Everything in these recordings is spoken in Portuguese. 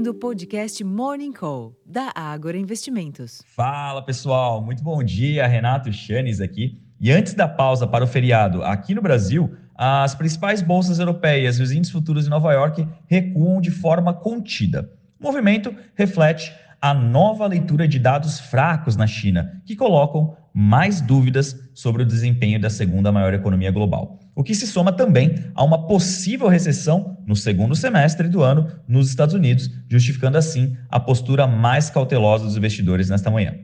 ouvindo o podcast Morning Call, da Ágora Investimentos. Fala pessoal, muito bom dia. Renato Chanes aqui. E antes da pausa para o feriado aqui no Brasil, as principais bolsas europeias e os índices futuros em Nova York recuam de forma contida. O movimento reflete a nova leitura de dados fracos na China, que colocam mais dúvidas sobre o desempenho da segunda maior economia global. O que se soma também a uma possível recessão no segundo semestre do ano nos Estados Unidos, justificando assim a postura mais cautelosa dos investidores nesta manhã.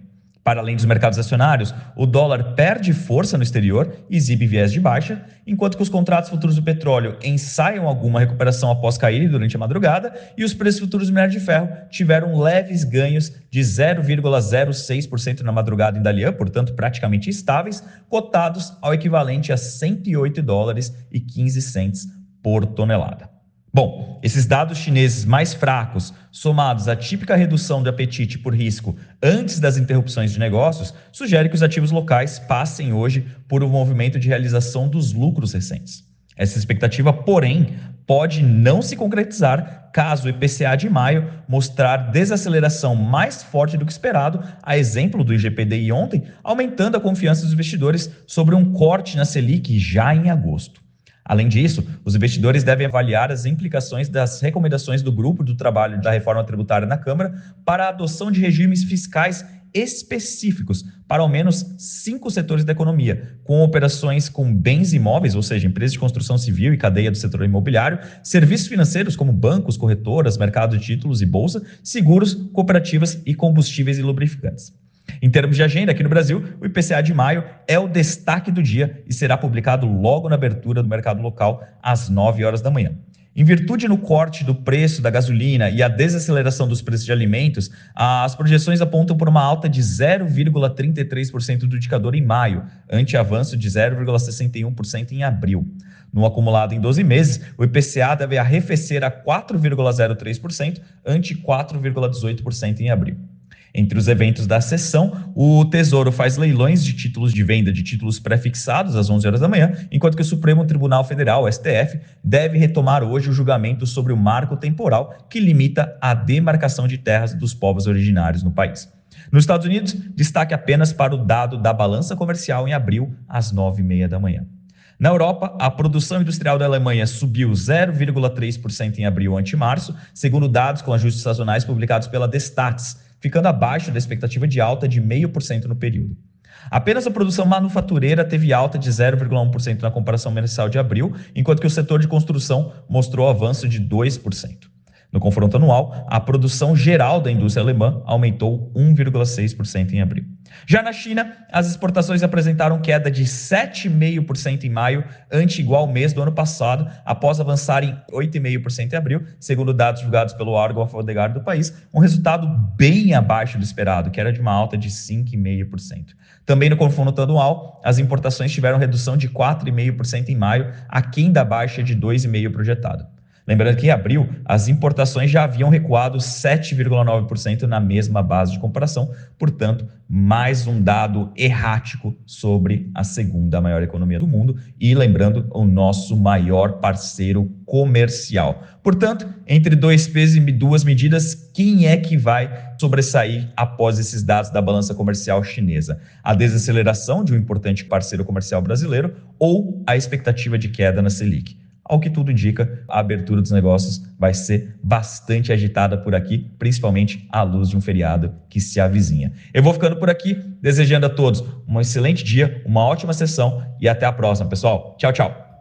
Para além dos mercados acionários, o dólar perde força no exterior e exibe viés de baixa, enquanto que os contratos futuros do petróleo ensaiam alguma recuperação após caírem durante a madrugada e os preços futuros do minério de ferro tiveram leves ganhos de 0,06% na madrugada em Dalian, portanto praticamente estáveis, cotados ao equivalente a 108 dólares e 15 cents por tonelada. Bom, esses dados chineses mais fracos, somados à típica redução do apetite por risco antes das interrupções de negócios, sugerem que os ativos locais passem hoje por um movimento de realização dos lucros recentes. Essa expectativa, porém, pode não se concretizar caso o IPCA de maio mostrar desaceleração mais forte do que esperado, a exemplo do IGPDI ontem, aumentando a confiança dos investidores sobre um corte na Selic já em agosto. Além disso, os investidores devem avaliar as implicações das recomendações do grupo do trabalho da reforma tributária na Câmara para a adoção de regimes fiscais específicos para ao menos cinco setores da economia, com operações com bens imóveis, ou seja, empresas de construção civil e cadeia do setor imobiliário, serviços financeiros como bancos, corretoras, mercado de títulos e bolsa, seguros, cooperativas e combustíveis e lubrificantes. Em termos de agenda, aqui no Brasil, o IPCA de maio é o destaque do dia e será publicado logo na abertura do mercado local, às 9 horas da manhã. Em virtude no corte do preço da gasolina e a desaceleração dos preços de alimentos, as projeções apontam por uma alta de 0,33% do indicador em maio, ante avanço de 0,61% em abril. No acumulado em 12 meses, o IPCA deve arrefecer a 4,03%, ante 4,18% em abril. Entre os eventos da sessão, o Tesouro faz leilões de títulos de venda de títulos pré-fixados às 11 horas da manhã, enquanto que o Supremo Tribunal Federal, STF, deve retomar hoje o julgamento sobre o marco temporal que limita a demarcação de terras dos povos originários no país. Nos Estados Unidos, destaque apenas para o dado da balança comercial em abril, às 9h30 da manhã. Na Europa, a produção industrial da Alemanha subiu 0,3% em abril ante março, segundo dados com ajustes sazonais publicados pela Destats, ficando abaixo da expectativa de alta de 0,5% no período. Apenas a produção manufatureira teve alta de 0,1% na comparação mensal de abril, enquanto que o setor de construção mostrou avanço de 2%. No confronto anual, a produção geral da indústria alemã aumentou 1,6% em abril. Já na China, as exportações apresentaram queda de 7,5% em maio, ante igual mês do ano passado, após avançarem 8,5% em abril, segundo dados divulgados pelo órgão alfandegário do país, um resultado bem abaixo do esperado, que era de uma alta de 5,5%. Também no confronto anual, as importações tiveram redução de 4,5% em maio, aquém da baixa de 2,5% projetado. Lembrando que em abril, as importações já haviam recuado 7,9% na mesma base de comparação, portanto, mais um dado errático sobre a segunda maior economia do mundo e, lembrando, o nosso maior parceiro comercial. Portanto, entre dois pesos e duas medidas, quem é que vai sobressair após esses dados da balança comercial chinesa? A desaceleração de um importante parceiro comercial brasileiro ou a expectativa de queda na Selic? Ao que tudo indica, a abertura dos negócios vai ser bastante agitada por aqui, principalmente à luz de um feriado que se avizinha. Eu vou ficando por aqui, desejando a todos um excelente dia, uma ótima sessão e até a próxima, pessoal. Tchau, tchau.